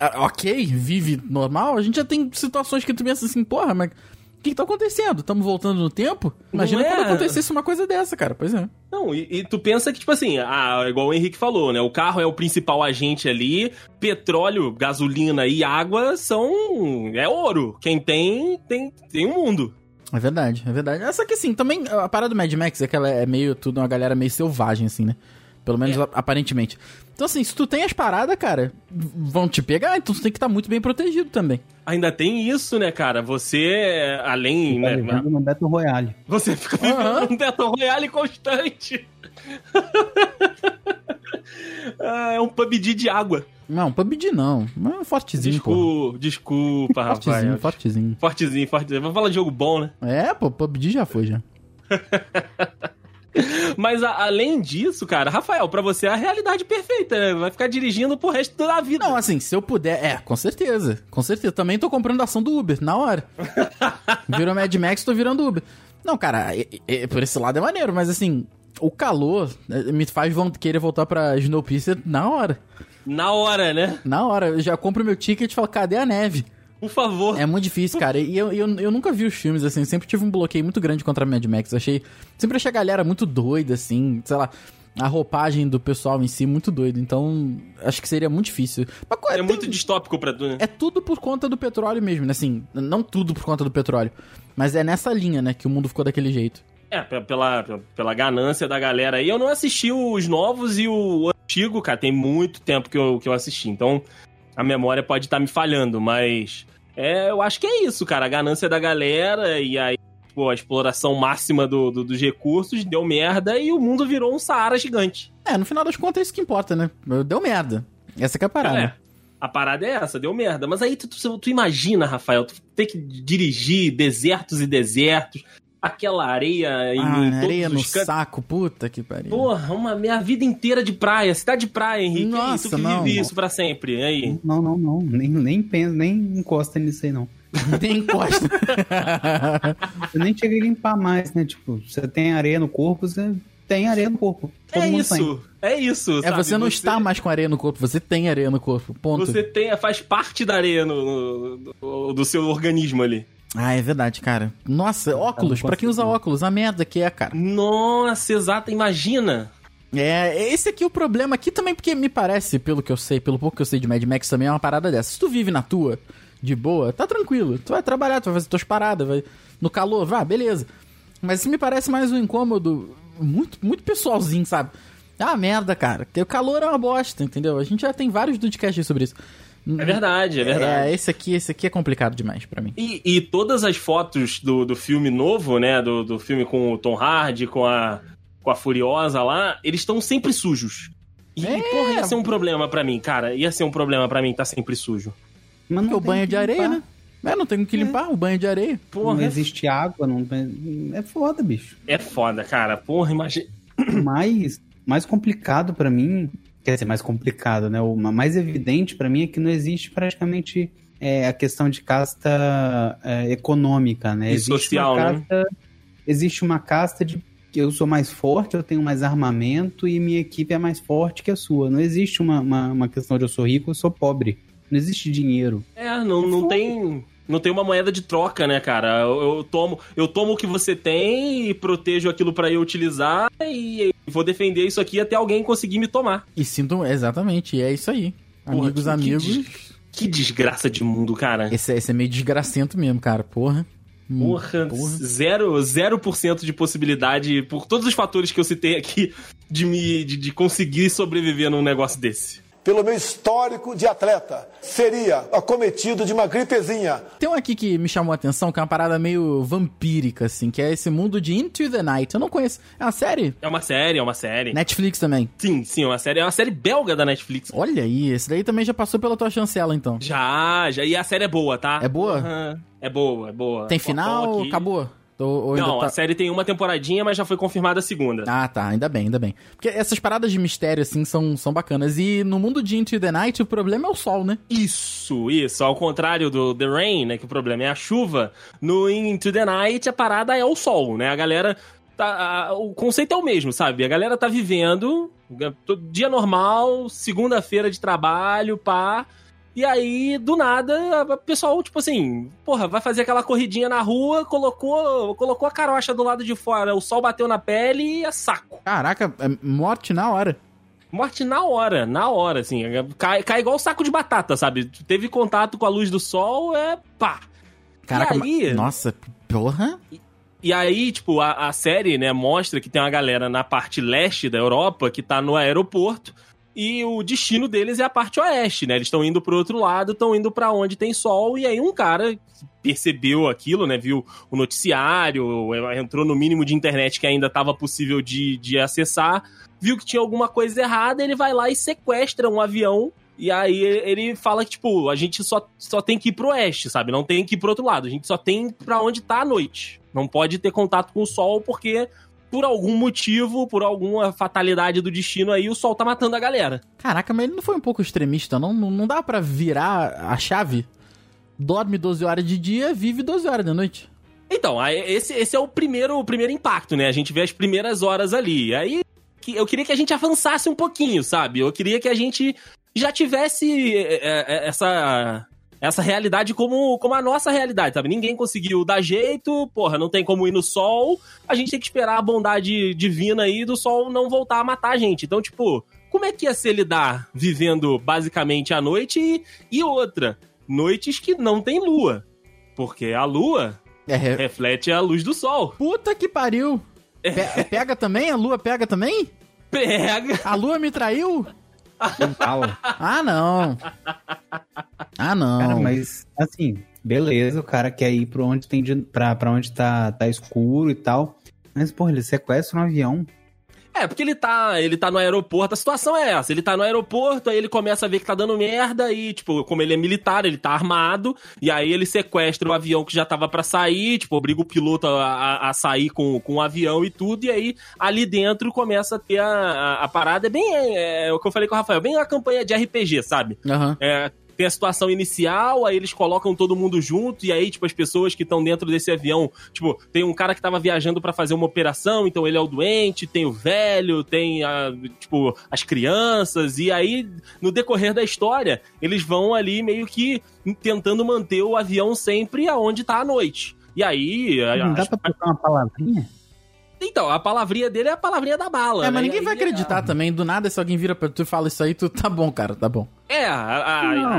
ok, vive normal, a gente já tem situações que tu pensa assim, porra, mas o que, que tá acontecendo? Estamos voltando no tempo? Imagina é... quando acontecesse uma coisa dessa, cara. Pois é. Não, e, e, tu pensa que, tipo assim, ah, igual o Henrique falou, né? O carro é o principal agente ali, petróleo, gasolina e água são. é ouro. Quem tem, tem, tem um mundo. É verdade, é verdade. Só que assim, também a parada do Mad Max é que ela é meio tudo uma galera meio selvagem, assim, né? Pelo menos é. aparentemente. Então, assim, se tu tem as paradas, cara, vão te pegar, então tu tem que estar tá muito bem protegido também. Ainda tem isso, né, cara? Você, além. Você tá né, no Battle Royale. Você fica vivendo uhum. um Battle Royale constante. ah, é um PUBG de água. Não, PUBG não. Mas é fortezinho, Desculpa, pô. desculpa, rapaz. Fortezinho, fortezinho. Fortezinho, fortezinho. Vamos falar de jogo bom, né? É, pô, PUBG já foi, já. Mas a, além disso, cara, Rafael, para você é a realidade perfeita, né? Vai ficar dirigindo pro resto da vida. Não, assim, se eu puder, é, com certeza. Com certeza. Também tô comprando ação do Uber, na hora. Virou Mad Max, tô virando Uber. Não, cara, e, e, por esse lado é maneiro, mas assim, o calor né, me faz querer voltar pra Snowpiercer na hora. Na hora, né? Na hora. Eu já compro meu ticket e falo, cadê a neve? Por favor. É muito difícil, cara. E eu, eu, eu nunca vi os filmes, assim. Sempre tive um bloqueio muito grande contra Mad Max. achei. Sempre achei a galera muito doida, assim. Sei lá. A roupagem do pessoal em si muito doido. Então, acho que seria muito difícil. Mas, é tem, muito distópico pra tu, né? É tudo por conta do petróleo mesmo, né? Assim, não tudo por conta do petróleo. Mas é nessa linha, né, que o mundo ficou daquele jeito. É, pela, pela ganância da galera aí. Eu não assisti os novos e o antigo, cara. Tem muito tempo que eu, que eu assisti. Então, a memória pode estar tá me falhando, mas é, eu acho que é isso, cara. A ganância da galera e aí pô, a exploração máxima do, do, dos recursos deu merda e o mundo virou um Saara gigante. É, no final das contas é isso que importa, né? Deu merda. Essa que é a parada. É. A parada é essa, deu merda. Mas aí tu, tu, tu imagina, Rafael, tu ter que dirigir desertos e desertos, aquela areia em, ah, em areia no cantos. saco, puta que pariu. Porra, uma minha vida inteira de praia, cidade de praia, Henrique. Nossa, tu que não, vive não. isso pra sempre, aí. Não, não, não, nem, nem pensa, nem encosta nisso aí, não. nem encosta. você nem chega a limpar mais, né? Tipo, você tem areia no corpo, você tem areia no corpo. Todo é isso, tem. é isso. É, você não você... está mais com areia no corpo, você tem areia no corpo, ponto. Você tem, faz parte da areia no, no do seu organismo ali. Ah, é verdade, cara. Nossa, óculos, para quem usa óculos, a merda que é, cara. Nossa, exato, imagina. É, esse aqui é o problema aqui também, porque me parece, pelo que eu sei, pelo pouco que eu sei de Mad Max também, é uma parada dessa. Se tu vive na tua, de boa, tá tranquilo. Tu vai trabalhar, tu vai fazer tuas paradas, vai no calor, vá, beleza. Mas isso me parece mais um incômodo muito, muito pessoalzinho, sabe? Ah, merda, cara. Porque o calor é uma bosta, entendeu? A gente já tem vários podcasts sobre isso. É verdade, é verdade. É, esse aqui, esse aqui é complicado demais para mim. E, e, todas as fotos do, do filme novo, né? Do, do filme com o Tom Hardy, com a, com a Furiosa lá, eles estão sempre sujos. E, é. porra, ia ser um problema para mim, cara. Ia ser um problema para mim estar tá sempre sujo. Mas não o banho de areia, né? É, não tem que é. limpar é. o banho de areia. Porra, não existe água, não é foda, bicho. É foda, cara. Porra, imagina. Mais, mais complicado para mim quer dizer, mais complicado, né? O mais evidente para mim é que não existe praticamente é, a questão de casta é, econômica, né? E existe social, uma né? casta, né? existe uma casta de que eu sou mais forte, eu tenho mais armamento e minha equipe é mais forte que a sua. Não existe uma, uma, uma questão de eu sou rico, eu sou pobre. Não existe dinheiro. É, não, não tem. Não tem uma moeda de troca, né, cara? Eu, eu tomo, eu tomo o que você tem e protejo aquilo pra eu utilizar e vou defender isso aqui até alguém conseguir me tomar. E sinto, exatamente, é isso aí. Porra, Amigos, que- amigos. Que, des- que desgraça de mundo, cara. Esse, é- esse é meio desgracento mesmo, cara. Porra. Hum, Porra, zero, zero por cento de possibilidade, por todos os fatores que eu citei aqui, de me de, de conseguir sobreviver num negócio desse. Pelo meu histórico de atleta, seria acometido de uma gripezinha. Tem um aqui que me chamou a atenção, que é uma parada meio vampírica, assim, que é esse mundo de Into the Night. Eu não conheço. É uma série? É uma série, é uma série. Netflix também. Sim, sim, é uma série. É uma série belga da Netflix. Olha aí, esse daí também já passou pela tua chancela, então. Já, já. E a série é boa, tá? É boa? Aham, É boa, é boa. Tem final? Acabou? Ou, ou Não, tá- a série tem uma temporadinha, mas já foi confirmada a segunda. Ah, tá. Ainda bem, ainda bem. Porque essas paradas de mistério, assim, são, são bacanas. E no mundo de Into the Night, o problema é o sol, né? Isso, isso. Ao contrário do The Rain, né? Que o problema é a chuva. No Into the Night, a parada é o sol, né? A galera. Tá, a- o conceito é o mesmo, sabe? A galera tá vivendo. todo Dia normal, segunda-feira de trabalho, pá. E aí, do nada, o pessoal, tipo assim, porra, vai fazer aquela corridinha na rua, colocou, colocou a carocha do lado de fora, o sol bateu na pele e é saco. Caraca, é morte na hora. Morte na hora, na hora, assim. Cai, cai igual saco de batata, sabe? Teve contato com a luz do sol, é pá. Caraca, E aí? nossa, porra. E aí, tipo, a, a série, né, mostra que tem uma galera na parte leste da Europa que tá no aeroporto e o destino deles é a parte oeste, né? Eles estão indo pro outro lado, estão indo pra onde tem sol e aí um cara percebeu aquilo, né, viu o noticiário, entrou no mínimo de internet que ainda tava possível de, de acessar, viu que tinha alguma coisa errada, ele vai lá e sequestra um avião e aí ele fala que, tipo, a gente só, só tem que ir pro oeste, sabe? Não tem que ir pro outro lado. A gente só tem pra onde tá a noite. Não pode ter contato com o sol, porque por algum motivo, por alguma fatalidade do destino aí, o sol tá matando a galera. Caraca, mas ele não foi um pouco extremista, não? Não, não dá pra virar a chave? Dorme 12 horas de dia, vive 12 horas da noite. Então, esse, esse é o primeiro, o primeiro impacto, né? A gente vê as primeiras horas ali. Aí eu queria que a gente avançasse um pouquinho, sabe? Eu queria que a gente já tivesse é, é, essa essa realidade como, como a nossa realidade, sabe? Ninguém conseguiu dar jeito, porra, não tem como ir no sol, a gente tem que esperar a bondade divina aí do sol não voltar a matar a gente. Então, tipo, como é que ia ser lidar vivendo basicamente à noite e, e outra, noites que não tem lua? Porque a lua É, reflete a luz do sol. puta que pariu. Pe- pega também? A lua pega também? Pega. A lua me traiu? Ah, não. Ah, não. Cara, mas assim, beleza, o cara quer ir pra onde tem de, pra, pra onde tá, tá escuro e tal. Mas, porra, ele sequestra um avião. É, porque ele tá, ele tá no aeroporto, a situação é essa, ele tá no aeroporto, aí ele começa a ver que tá dando merda e, tipo, como ele é militar, ele tá armado, e aí ele sequestra o avião que já tava pra sair, tipo, obriga o piloto a, a- a sair com, com o avião e tudo, e aí ali dentro começa a ter a, a, a parada, é bem é, é o que eu falei com o Rafael, bem a campanha de RPG, sabe? Aham. É, tem a situação inicial, aí eles colocam todo mundo junto, e aí, tipo, as pessoas que estão dentro desse avião, tipo, tem um cara que tava viajando pra fazer uma operação, então ele é o doente, tem o velho, tem, a, tipo, as crianças, e aí, no decorrer da história, eles vão ali meio que tentando manter o avião sempre aonde tá a noite. E aí. Não dá as- pra trocar uma palavrinha? Então, a palavrinha dele é a palavrinha da bala. É, né? mas E ninguém aí, vai acreditar também. Do nada, se alguém vira pra tu e fala isso aí, tu tá bom, cara, tá bom. É, a-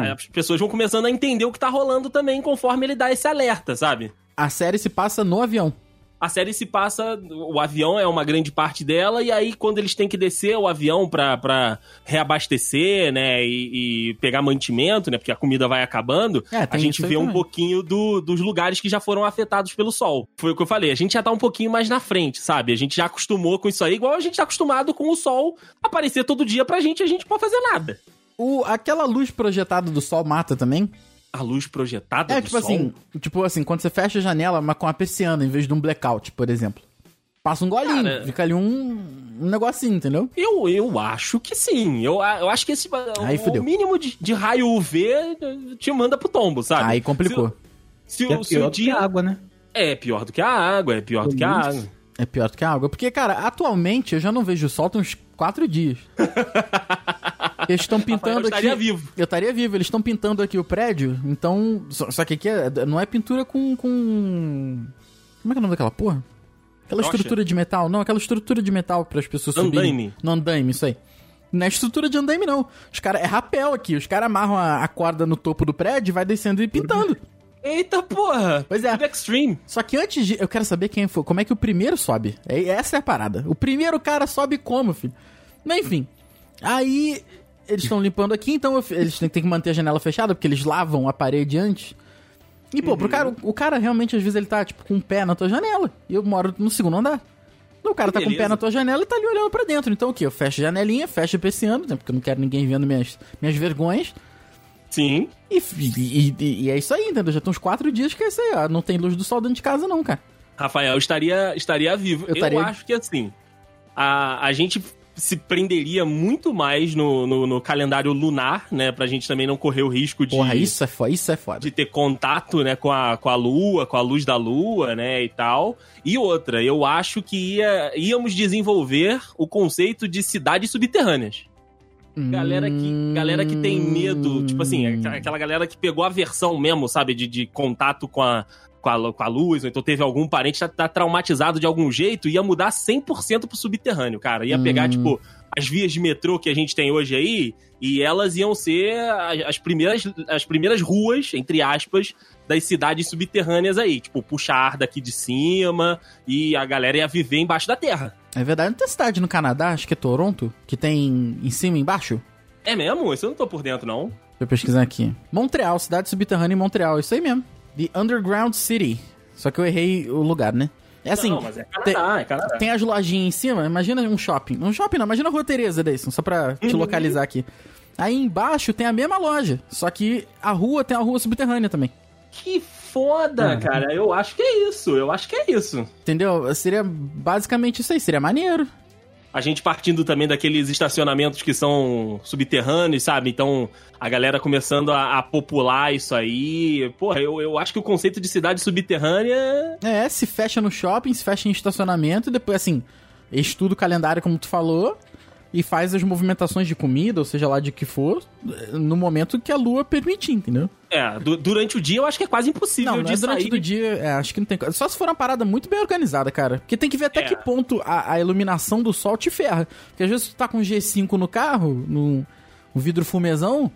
a- as pessoas vão começando a entender o que tá rolando também conforme ele dá esse alerta, sabe? A série se passa no avião. A série se passa. O avião é uma grande parte dela, e aí, quando eles têm que descer o avião pra, pra reabastecer, né? E, e pegar mantimento, né? Porque a comida vai acabando, É, a gente vê um também. pouquinho do- dos lugares que já foram afetados pelo sol. Foi o que eu falei. A gente já tá um pouquinho mais na frente, sabe? A gente já acostumou com isso aí, igual a gente tá acostumado com o sol aparecer todo dia pra gente e a gente não pode fazer nada. O, aquela luz projetada do sol mata também? A luz projetada É, do tipo sol. assim, tipo assim, quando você fecha a janela, mas com a persiana, em vez de um blackout, por exemplo. Passa um golinho, Cara- fica ali um, um negocinho, entendeu? Eu, eu acho que sim. Eu, eu acho que esse Aí o fudeu. mínimo de, de raio UV te manda pro tombo, sabe? Aí complicou. Se, é o- se pior o do que dia. água, né? É pior do que a água, é pior do que a água. É pior do que a água. Porque, cara, atualmente eu já não vejo o sol tem uns quatro dias. Eles estão pintando eu estaria aqui. vivo. Eu estaria vivo. Eles estão pintando aqui o prédio. Então. Só, só que aqui é- não é pintura com, com. Como é que é o nome daquela porra? Aquela Rocha? estrutura de metal. Não, aquela estrutura de metal para as pessoas subirem. Andaime. No andaime, isso aí. Não é estrutura de andaime, não. Os caras. É rapel aqui. Os caras amarram a, a corda no topo do prédio e vai descendo e pintando. Eita porra! Pois é. Extreme. Só que antes de. Eu quero saber quem foi. Como é que o primeiro sobe? É- Essa é a parada. O primeiro cara sobe como, filho? Mas enfim. Aí. Eles estão limpando aqui, então eu- eles têm que manter a janela fechada, porque eles lavam a parede antes. E, pô, pro cara, o, o cara realmente, às vezes, ele tá, tipo, com o pé na tua janela. E eu moro no segundo andar. O cara tá com o pé na tua janela e tá ali olhando pra dentro. Então o quê? Eu fecho a janelinha, fecho esse né? Porque eu não quero ninguém vendo minhas, minhas vergonhas. Sim. E, e- e- e é isso aí, entendeu? Já tem uns quatro dias que é isso aí, ó. Não tem luz do sol dentro de casa, não, cara. Rafael estaria, estaria vivo. Eu Eu, estaria- acho que assim, a, a gente se prenderia muito mais no, no, no calendário lunar, né? Pra gente também não correr o risco de, Porra, isso é foda, isso é foda. de ter contato, né, com a, com a lua, com a luz da lua, né, e tal. E outra, eu acho que ia, íamos desenvolver o conceito de cidades subterrâneas. Galera que, galera que tem medo, tipo assim, Hum. aquela- aquela galera que pegou a versão mesmo, sabe, de, de contato com a, com, a, com a luz, ou então teve algum parente que tá, tá traumatizado de algum jeito, ia mudar 100% pro subterrâneo, cara. Ia pegar, Hum. tipo, as vias de metrô que a gente tem hoje aí, e elas iam ser as, as primeiras, as primeiras ruas, entre aspas, das cidades subterrâneas aí. Tipo, puxar daqui de cima, e a galera ia viver embaixo da terra. É verdade, não tem cidade no Canadá, acho que é Toronto, que tem em cima e embaixo? É mesmo? Isso eu não tô por dentro, não. Deixa eu pesquisar aqui. Montreal, cidade subterrânea em Montreal, isso aí mesmo. The Underground City. Só que eu errei o lugar, né? É assim, não, mas é Canadá, é Canadá. tem as lojinhas em cima, imagina um shopping. Um shopping não, imagina a Rua Tereza desse, só pra te Uhum. localizar aqui. Aí embaixo tem a mesma loja, só que a rua tem a rua subterrânea também. Que foda, Uhum. cara. Eu acho que é isso. Eu acho que é isso. Entendeu? Seria basicamente isso aí, seria maneiro. A gente partindo também daqueles estacionamentos que são subterrâneos, sabe? Então, a galera começando a, a popular isso aí. Porra, eu, eu acho que o conceito de cidade subterrânea. É, se fecha no shopping, se fecha em estacionamento, depois, assim, estuda o calendário, como tu falou, e faz as movimentações de comida, ou seja lá de que for, no momento que a lua permitir, entendeu? É, du- durante o dia eu acho que é quase impossível Não, não de é durante sair. do dia, é, acho que não tem. Só se for uma parada muito bem organizada, cara. Porque tem que ver até É. que ponto a, a iluminação do sol te ferra. Porque às vezes tu tá com G5 no carro, no, no vidro fumezão,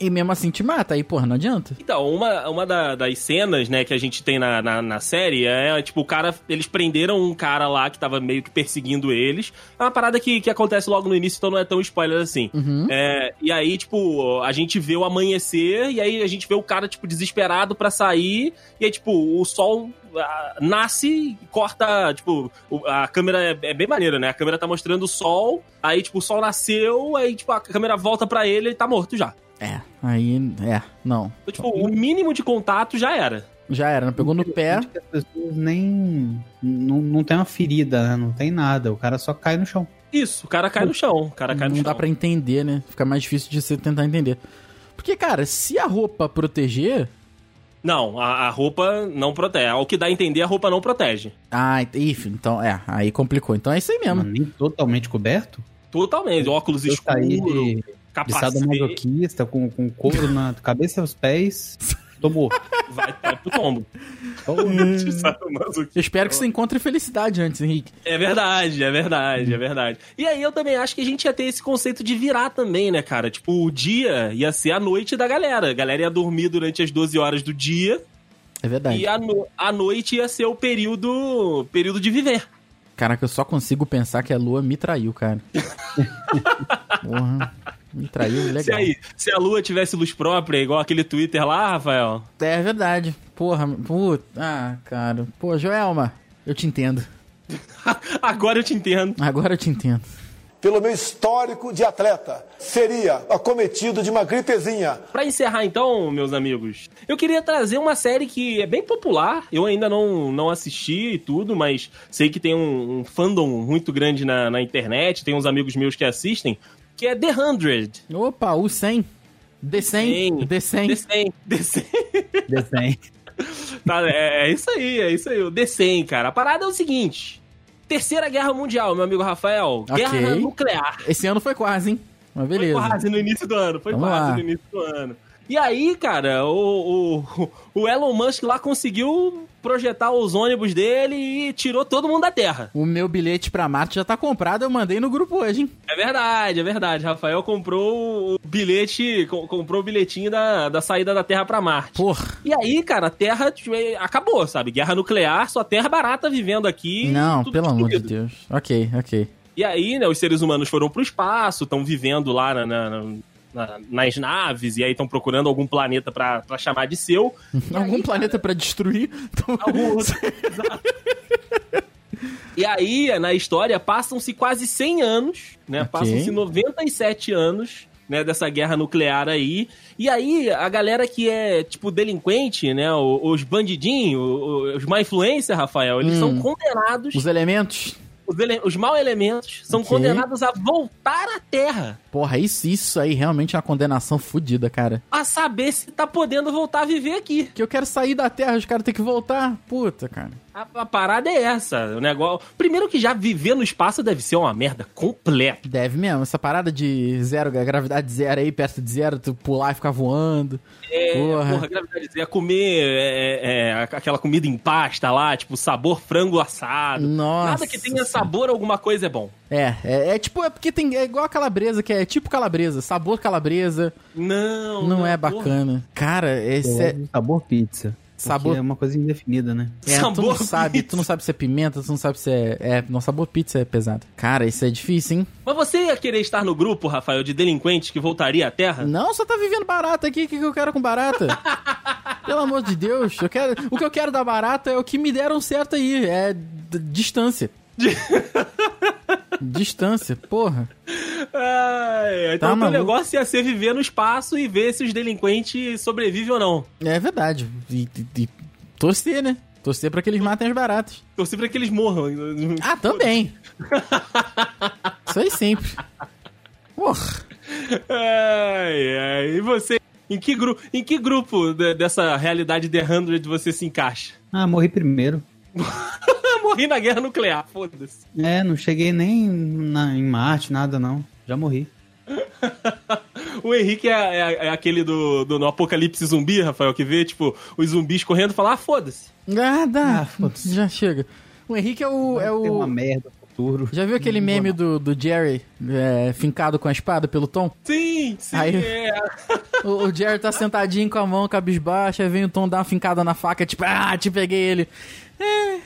e mesmo assim te mata. Aí, porra, não adianta. Então, uma, uma da- das cenas, né, que a gente tem na, na, na série é, tipo, o cara, eles prenderam um cara lá que tava meio que perseguindo eles. É uma parada que, que acontece logo no início, então não é tão spoiler assim. Uhum. É, e aí, tipo, a gente vê o amanhecer, e aí a gente vê o cara, tipo, desesperado pra sair, e aí, tipo, o sol nasce corta, tipo, a câmera é, é bem maneira, né? A câmera tá mostrando o sol, aí, tipo, o sol nasceu, aí, tipo, a câmera volta pra ele e ele tá morto já. É, aí. É, não. Então, tipo, o mínimo de contato já era. Já era, não pegou no pé. Acho que as pessoas nem. Não, não tem uma ferida, né? Não tem nada. O cara só cai no chão. Isso, o cara cai no chão. O cara cai no não chão. dá pra entender, né? Fica mais difícil de você tentar entender. Porque, cara, se a roupa proteger. Não, a, a roupa não protege. Ao que dá a entender, a roupa não protege. Ah, if, então, é, aí complicou. Então é isso aí mesmo. Mas nem totalmente coberto. Totalmente. Óculos escuros, de, de capacete. sadomasoquista com, com couro na cabeça e os pés. Tomou. Vai, vai pro tombo. Eu espero que você encontre felicidade antes, Henrique. É verdade, é verdade, é verdade. E aí eu também acho que a gente ia ter esse conceito de virar também, né, cara? Tipo, o dia ia ser a noite da galera. A galera ia dormir durante as 12 horas do dia É verdade. e a, no- a noite ia ser o período, período de viver. Caraca, eu só consigo pensar que a lua me traiu, cara. Porra, me traiu, legal. Se, aí, se a lua tivesse luz própria, igual aquele Twitter lá, Rafael, É verdade. Porra, puta. Ah, cara. Pô, Joelma, eu te entendo. agora eu te entendo. Agora eu te entendo. Pelo meu histórico de atleta, seria acometido de uma gripezinha. Pra encerrar então, meus amigos, eu queria trazer uma série que é bem popular. Eu ainda não, não assisti e tudo, mas sei que tem um, um fandom muito grande na, na internet. Tem uns amigos meus que assistem, que é The 100. Opa, o 100. D100. D100. D100. D100. Desenho. Tá, é, é isso aí, é isso aí. O D100, cara. A parada é o seguinte. Terceira Guerra Mundial, meu amigo Rafael. Ok. Guerra nuclear. Esse ano foi quase, hein? Mas beleza. Foi quase no início do ano, foi Vamos quase lá. no início do ano. E aí, cara, o, o, o Elon Musk lá conseguiu projetar os ônibus dele e tirou todo mundo da Terra. O meu bilhete pra Marte já tá comprado, eu mandei no grupo hoje, hein? É verdade, é verdade. Rafael comprou o bilhete, co- comprou o bilhetinho da, da saída da Terra pra Marte. Porra. E aí, cara, a Terra tipo, é, acabou, sabe? Guerra nuclear, só terra barata vivendo aqui. Não, tudo pelo amor de. Deus. Ok, ok. E aí, né, os seres humanos foram pro espaço, estão vivendo lá na- na- na- na- nas naves, e aí estão procurando algum planeta pra pra chamar de seu. Algum aí, planeta pra destruir? Então- Algum outro. Exato. E aí, na história, passam-se quase 100 anos, né? Ok. Passam-se 97 anos, né, dessa guerra nuclear aí. E aí, a galera que é, tipo, delinquente, né? Os bandidinhos, os má influência, Rafael, eles Hum. são condenados, Os elementos? Os, ele, os mau elementos são condenados a voltar à Terra. Porra, isso, isso aí realmente é uma condenação fodida, cara. A saber se tá podendo voltar a viver aqui. Que eu quero sair da Terra, os caras têm que voltar. Puta, cara. A, a parada é essa. O negócio. Primeiro que já viver no espaço deve ser uma merda completa. Deve mesmo. Essa parada de zero, gravidade zero aí, perto de zero, tu pular e ficar voando. É, Porra. porra, gravidade zero, comer é, é, aquela comida em pasta lá, tipo sabor frango assado. Nossa. Nada que tenha sabor alguma coisa é bom. É, é, é tipo, é porque tem, é igual a calabresa, que é tipo calabresa, sabor calabresa. Não, Não, é porra. bacana. Cara, esse é. sabor pizza. Sabor- Sabor... é uma coisa indefinida, né? É, tu não Sabor sabe, pizza. tu não sabe se é pimenta, tu não sabe se é. É, não, sabor pizza é pesado. Cara, isso é difícil, hein? Mas você ia querer estar no grupo, Rafael, de delinquentes que voltaria à Terra? Não, só tá vivendo barata aqui, o que, que eu quero com barata? Pelo amor de Deus, eu quero, o que eu quero da barata é o que me deram certo aí, é distância. distância, porra. Ai, então Tá o negócio ia ser viver no espaço e ver se os delinquentes sobrevivem ou não. É verdade. E, e- e torcer, né? Torcer pra que eles matem as baratas. Torcer pra que eles morram. Ah, também. Isso aí sempre. Porra. Ai, ai. E você, em que, gru em que grupo de- dessa realidade The 100 você se encaixa? Ah, morri primeiro. Morri na guerra nuclear, foda-se. É, não cheguei nem na- em Marte, nada não. Já morri. O Henrique é, é- é aquele do, do Apocalipse Zumbi, Rafael, que vê, tipo, os zumbis correndo e fala, ah, foda-se. Ah, dá. Ah, foda-se. Já chega. O Henrique é o. É Tem uma o... merda futuro. Já viu aquele meme do, do Jerry é, fincado com a espada pelo Tom? Sim, sim, Aí- é. O, o Jerry tá sentadinho com a mão cabisbaixa, aí vem o Tom dar uma fincada na faca, tipo, ah, te peguei ele. É.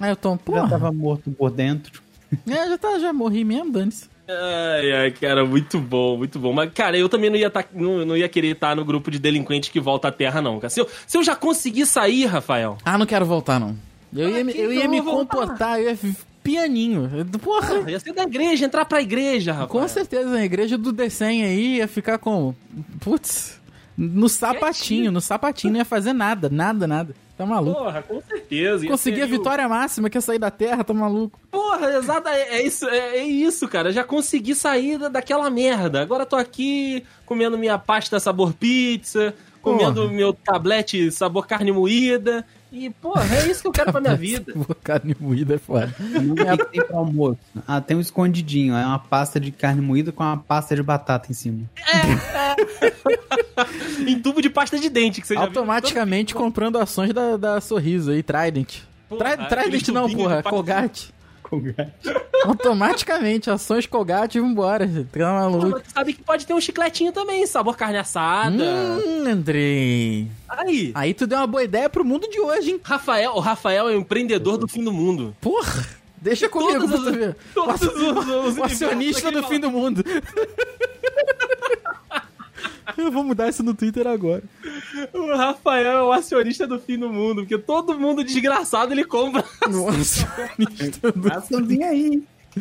Aí o Tom, Já porra, tava morto por dentro. é, já, tá, já morri mesmo, dane-se. Ai, ai, cara, muito bom, muito bom. Mas, cara, eu também não ia, tá, não, não ia querer estar no grupo de delinquentes que volta à Terra, não. Cara. Se, eu, se eu já conseguir sair, Rafael, Ah, não quero voltar, não. Eu ia, me- eu ia me comportar, eu ia pianinho. Porra, ia ser da igreja, entrar pra igreja, Rafael. com certeza, a igreja do Decem aí ia ficar com. Putz, no sapatinho, no sapatinho, não ia fazer nada, nada, nada. Tá maluco? Porra, com certeza. Consegui a o- vitória máxima, que é sair da terra, tá maluco? Porra, exato, é, é isso, é, é isso, cara. Já consegui sair da- daquela merda. Agora tô aqui comendo minha pasta sabor pizza, comendo Porra. meu tablete sabor carne moída. E, porra, é isso que eu quero pra minha vida. Carne moída é foda. O que que tem pro almoço? Ah, tem um escondidinho. É uma pasta de carne moída com uma pasta de batata em cima. em tubo de pasta de dente, que você já viu. Automaticamente comprando ações da, da Sorriso aí, Trident. Porra, Tri- Trident aqueles não, porra, pasta- Colgate. Automaticamente, ações Colgate e vambora. Tá maluco. mas tu sabe que pode ter um chicletinho também, sabor carne assada. Hum, Andrei. Aí, Aí tu deu uma boa ideia pro mundo de hoje, hein? Rafael, o Rafael é o empreendedor do fim do mundo. Porra. Deixa comigo Todos ver. todos os- os o acionista do fim do mundo. Eu vou mudar isso no Twitter agora. O Rafael é o acionista do fim do mundo, porque todo mundo desgraçado ele compra. O acionista do... Aí.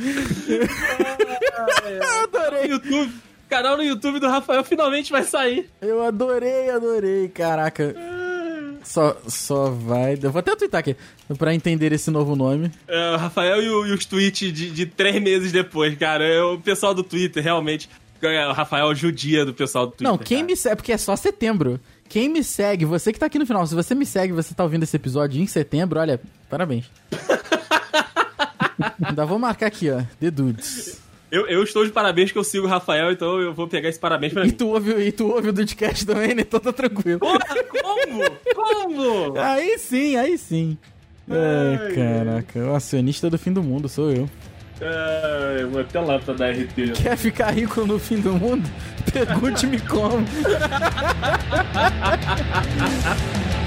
Eu adorei. YouTube. O canal no YouTube do Rafael finalmente vai sair. Eu adorei, adorei. Caraca. Só, só vai. Eu vou até twittar aqui. Pra entender esse novo nome. É, o Rafael e, o- e os tweets de, de três meses depois, cara. É o pessoal do Twitter, realmente. é, O Rafael judia do pessoal do Twitter. Não, quem cara. me segue. Porque é só setembro. Quem me segue, você que tá aqui no final, se você me segue, você tá ouvindo esse episódio em setembro, olha, parabéns. Ainda vou marcar aqui, ó, The Dudes. Eu, eu estou de parabéns que eu sigo o Rafael, então eu vou pegar esse parabéns pra E mim. tu ouve, e tu ouve o Dudcast também, né? Então tá tranquilo. Porra, como? Como? Aí sim, aí sim. Ai, caraca, o acionista do fim do mundo sou eu. Ai, vou até lá pra dar RT. Quer ficar rico no fim do mundo? Pergunte-me como.